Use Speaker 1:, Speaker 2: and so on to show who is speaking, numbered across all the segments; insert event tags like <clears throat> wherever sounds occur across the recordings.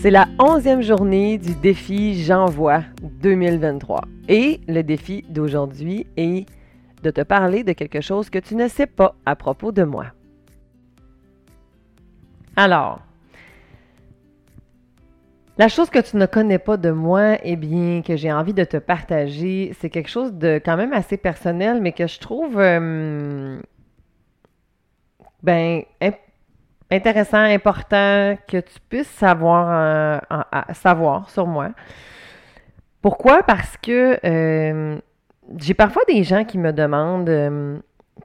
Speaker 1: C'est la onzième journée du défi J'envoie 2023. Et le défi d'aujourd'hui est de te parler de quelque chose que tu ne sais pas à propos de moi. Alors, la chose que tu ne connais pas de moi, eh bien, que j'ai envie de te partager, c'est quelque chose de quand même assez personnel, mais que je trouve, euh, ben, intéressant, important que tu puisses savoir, savoir sur moi. Pourquoi? Parce que euh, j'ai parfois des gens qui me demandent euh,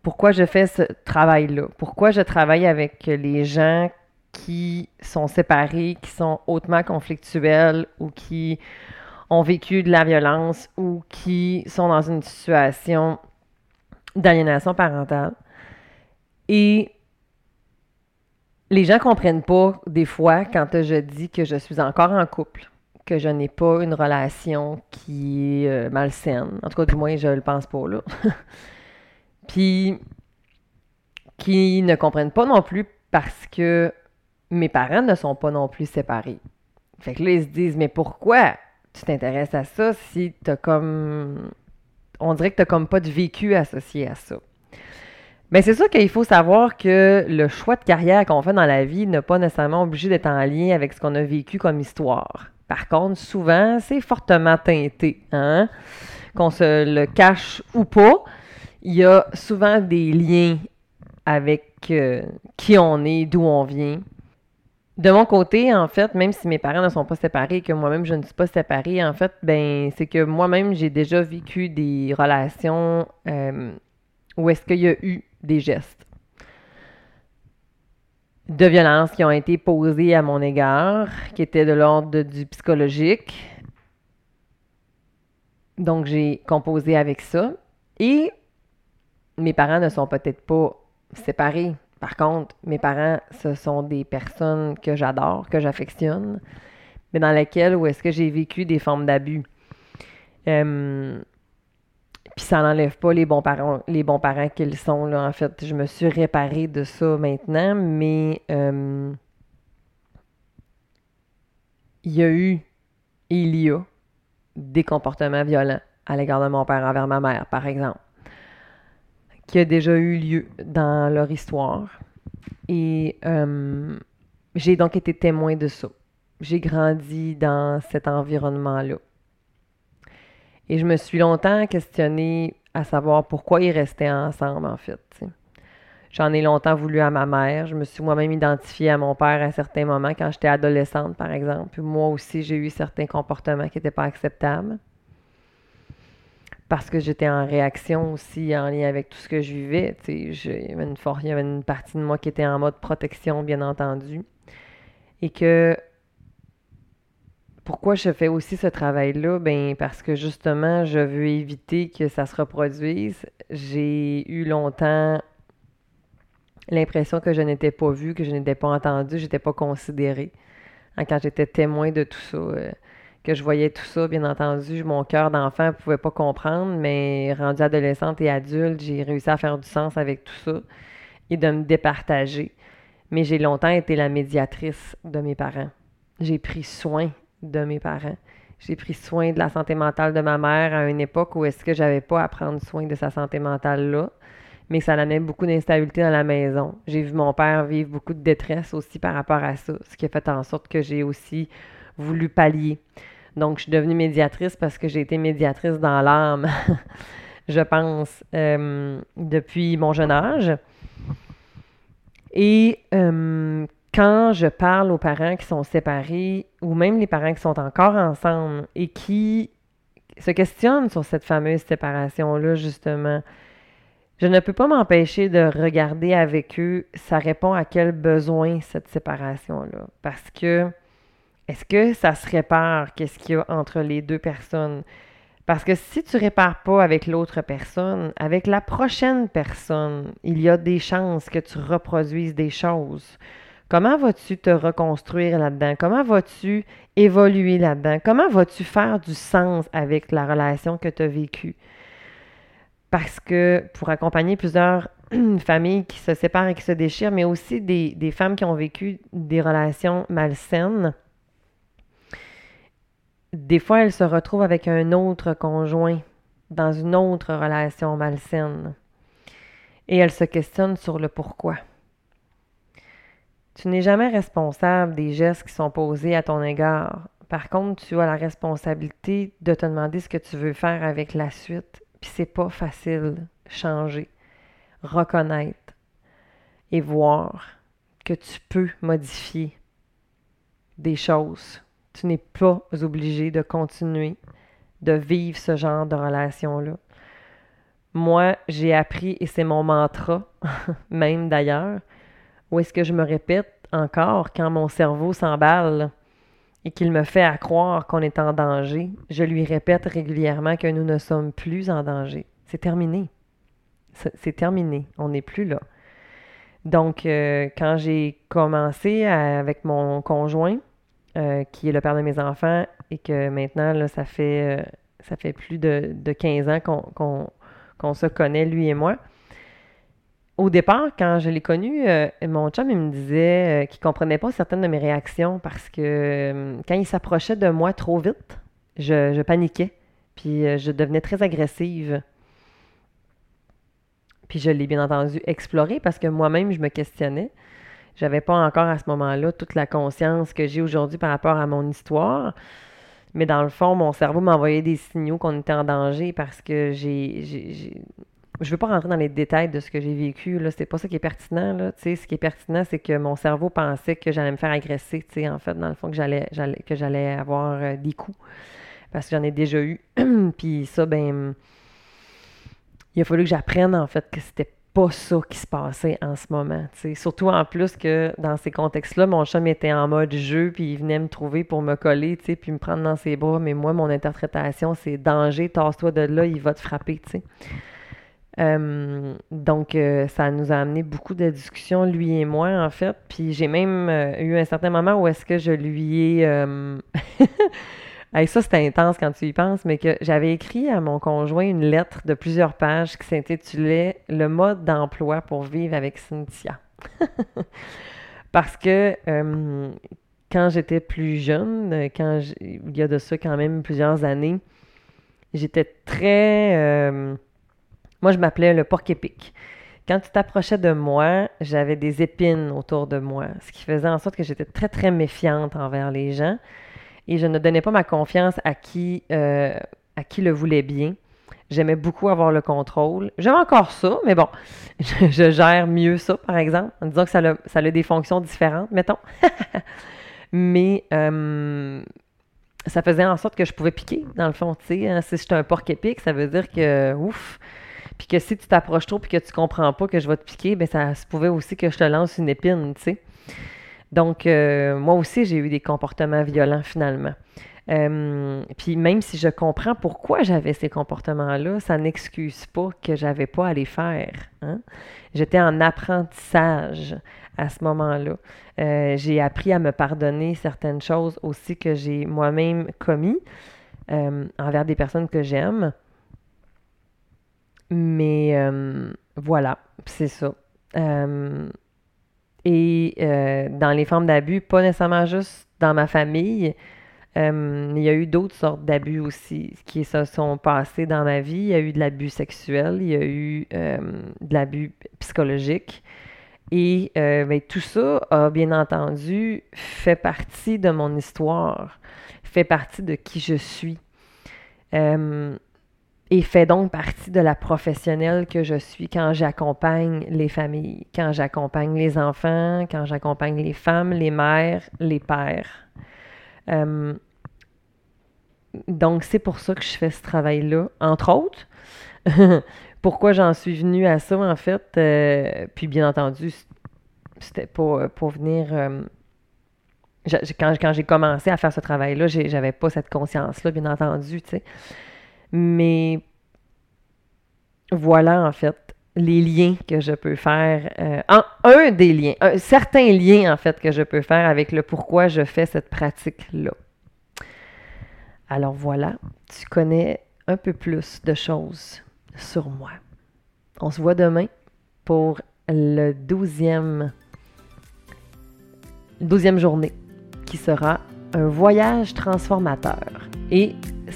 Speaker 1: pourquoi je fais ce travail-là, pourquoi je travaille avec les gens qui sont séparés, qui sont hautement conflictuels ou qui ont vécu de la violence ou qui sont dans une situation d'aliénation parentale? Et les gens comprennent pas des fois quand je dis que je suis encore en couple, que je n'ai pas une relation qui est euh, malsaine. En tout cas, du moins, je le pense pas, là. <laughs> Puis, qui ne comprennent pas non plus parce que mes parents ne sont pas non plus séparés. Fait que là, ils se disent, mais pourquoi tu t'intéresses à ça si t'as comme... On dirait que t'as comme pas de vécu associé à ça? Mais c'est sûr qu'il faut savoir que le choix de carrière qu'on fait dans la vie n'est pas nécessairement obligé d'être en lien avec ce qu'on a vécu comme histoire. Par contre, souvent, c'est fortement teinté, hein? Qu'on se le cache ou pas, il y a souvent des liens avec euh, qui on est, d'où on vient. De mon côté, en fait, même si mes parents ne sont pas séparés, que moi-même je ne suis pas séparée, en fait, ben c'est que moi-même j'ai déjà vécu des relations euh, où est-ce qu'il y a eu des gestes de violence qui ont été posés à mon égard, qui étaient de l'ordre du psychologique. Donc, j'ai composé avec ça. Et mes parents ne sont peut-être pas séparés. Par contre, mes parents, ce sont des personnes que j'adore, que j'affectionne, mais dans lesquelles où est-ce que j'ai vécu des formes d'abus? Euh, puis ça n'enlève pas les bons parents, les bons parents qu'ils sont. Là. En fait, je me suis réparée de ça maintenant, mais euh, il y a eu et il y a des comportements violents à l'égard de mon père envers ma mère, par exemple, qui a déjà eu lieu dans leur histoire. Et euh, j'ai donc été témoin de ça. J'ai grandi dans cet environnement-là. Et je me suis longtemps questionnée à savoir pourquoi ils restaient ensemble, en fait. J'en ai longtemps voulu à ma mère. Je me suis moi-même identifiée à mon père à certains moments, quand j'étais adolescente, par exemple. moi aussi, j'ai eu certains comportements qui n'étaient pas acceptables. Parce que j'étais en réaction aussi en lien avec tout ce que je vivais. Il y, avait une, il y avait une partie de moi qui était en mode protection, bien entendu. Et que pourquoi je fais aussi ce travail-là? Ben parce que justement, je veux éviter que ça se reproduise. J'ai eu longtemps l'impression que je n'étais pas vue, que je n'étais pas entendue, je n'étais pas considérée. Hein, quand j'étais témoin de tout ça, euh, que je voyais tout ça, bien entendu, mon cœur d'enfant ne pouvait pas comprendre, mais rendu adolescente et adulte, j'ai réussi à faire du sens avec tout ça et de me départager. Mais j'ai longtemps été la médiatrice de mes parents. J'ai pris soin de mes parents. J'ai pris soin de la santé mentale de ma mère à une époque où est-ce que j'avais pas à prendre soin de sa santé mentale là, mais ça amenait beaucoup d'instabilité dans la maison. J'ai vu mon père vivre beaucoup de détresse aussi par rapport à ça, ce qui a fait en sorte que j'ai aussi voulu pallier. Donc, je suis devenue médiatrice parce que j'ai été médiatrice dans l'âme, <laughs> je pense, euh, depuis mon jeune âge. Et euh, quand je parle aux parents qui sont séparés ou même les parents qui sont encore ensemble et qui se questionnent sur cette fameuse séparation-là, justement, je ne peux pas m'empêcher de regarder avec eux, ça répond à quel besoin cette séparation-là? Parce que, est-ce que ça se répare? Qu'est-ce qu'il y a entre les deux personnes? Parce que si tu répares pas avec l'autre personne, avec la prochaine personne, il y a des chances que tu reproduises des choses. Comment vas-tu te reconstruire là-dedans? Comment vas-tu évoluer là-dedans? Comment vas-tu faire du sens avec la relation que tu as vécue? Parce que pour accompagner plusieurs <clears throat> familles qui se séparent et qui se déchirent, mais aussi des, femmes qui ont vécu des relations malsaines, des fois, elle se retrouve avec un autre conjoint dans une autre relation malsaine. Et elle se questionne sur le pourquoi. Tu n'es jamais responsable des gestes qui sont posés à ton égard. Par contre, tu as la responsabilité de te demander ce que tu veux faire avec la suite. Puis c'est pas facile. Changer, reconnaître et voir que tu peux modifier des choses. Tu n'es pas obligé de continuer de vivre ce genre de relation-là. Moi, j'ai appris, et c'est mon mantra, <laughs> même d'ailleurs, où est-ce que je me répète encore quand mon cerveau s'emballe et qu'il me fait à croire qu'on est en danger, je lui répète régulièrement que nous ne sommes plus en danger. C'est terminé. C'est terminé. On n'est plus là. Donc, euh, quand j'ai commencé avec mon conjoint, euh, qui est le père de mes enfants, et que maintenant, ça fait, euh, ça fait plus de, 15 ans qu'on se connaît, lui et moi. Au départ, quand je l'ai connu, mon chum, me disait qu'il ne comprenait pas certaines de mes réactions parce que quand il s'approchait de moi trop vite, je, je paniquais, puis je devenais très agressive. Puis je l'ai bien entendu exploré parce que moi-même, je me questionnais. J'avais pas encore à ce moment-là toute la conscience que j'ai aujourd'hui par rapport à mon histoire. Mais dans le fond, mon cerveau m'envoyait des signaux qu'on était en danger parce que j'ai. Je veux pas rentrer dans les détails de ce que j'ai vécu, là. C'est pas ça qui est pertinent, là. ce qui est pertinent, c'est que mon cerveau pensait que j'allais me faire agresser, en fait, dans le fond, que j'allais, que j'allais avoir euh, des coups. Parce que j'en ai déjà eu. <clears throat> Puis ça, ben il a fallu que j'apprenne en fait que c'était pas ça qui se passait en ce moment. Surtout en plus que dans ces contextes-là, mon chum était en mode jeu, puis il venait me trouver pour me coller, puis me prendre dans ses bras. Mais moi, mon interprétation, c'est danger, tasse-toi de là, il va te frapper. Euh, donc, euh, ça nous a amené beaucoup de discussions, lui et moi, en fait. Puis j'ai même euh, eu un certain moment où est-ce que je lui ai <laughs> ça, c'était intense quand tu y penses, mais que j'avais écrit à mon conjoint une lettre de plusieurs pages qui s'intitulait Le mode d'emploi pour vivre avec Cynthia. <laughs> Parce que quand j'étais plus jeune, quand il y a de ça quand même plusieurs années, j'étais très. Moi, je m'appelais le porc épic. Quand tu t'approchais de moi, j'avais des épines autour de moi, ce qui faisait en sorte que j'étais très, très méfiante envers les gens et je ne donnais pas ma confiance à qui, euh, à qui le voulait bien. J'aimais beaucoup avoir le contrôle. J'aime encore ça, mais bon, <laughs> je, gère mieux ça, par exemple, en disant que ça a, ça a des fonctions différentes, mettons. <laughs> mais euh, ça faisait en sorte que je pouvais piquer, dans le fond. Hein. si je suis un porc épique, ça veut dire que, ouf, puis que si tu t'approches trop puis que tu comprends pas que je vais te piquer, ben ça se pouvait aussi que je te lance une épine, tu sais. Donc, euh, moi aussi, j'ai eu des comportements violents finalement. Euh, puis même si je comprends pourquoi j'avais ces comportements-là, ça n'excuse pas que j'avais pas à les faire. Hein. J'étais en apprentissage à ce moment-là. Euh, j'ai appris à me pardonner certaines choses aussi que j'ai moi-même commis envers des personnes que j'aime. Mais voilà, c'est ça. Et euh, dans les formes d'abus, pas nécessairement juste dans ma famille, euh, il y a eu d'autres sortes d'abus aussi qui se sont passés dans ma vie. Il y a eu de l'abus sexuel, il y a eu euh, de l'abus psychologique. Et ben, tout ça a bien entendu fait partie de mon histoire, fait partie de qui je suis et fait donc partie de la professionnelle que je suis quand j'accompagne les familles, quand j'accompagne les enfants, quand j'accompagne les femmes, les mères, les pères. Euh, donc, c'est pour ça que je fais ce travail-là, entre autres. <laughs> Pourquoi j'en suis venue à ça, en fait? Euh, puis, bien entendu, c'était pour, euh, pour venir... quand, quand j'ai commencé à faire ce travail-là, j'avais pas cette conscience-là, bien entendu, tu sais. Mais voilà, en fait, les liens que je peux faire. Euh, un des liens, un, certains liens, en fait, que je peux faire avec le pourquoi je fais cette pratique-là. Alors voilà, tu connais un peu plus de choses sur moi. On se voit demain pour le douzième, journée qui sera un voyage transformateur. Et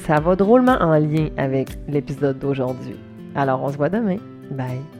Speaker 1: ça va drôlement en lien avec l'épisode d'aujourd'hui. Alors, on se voit demain. Bye.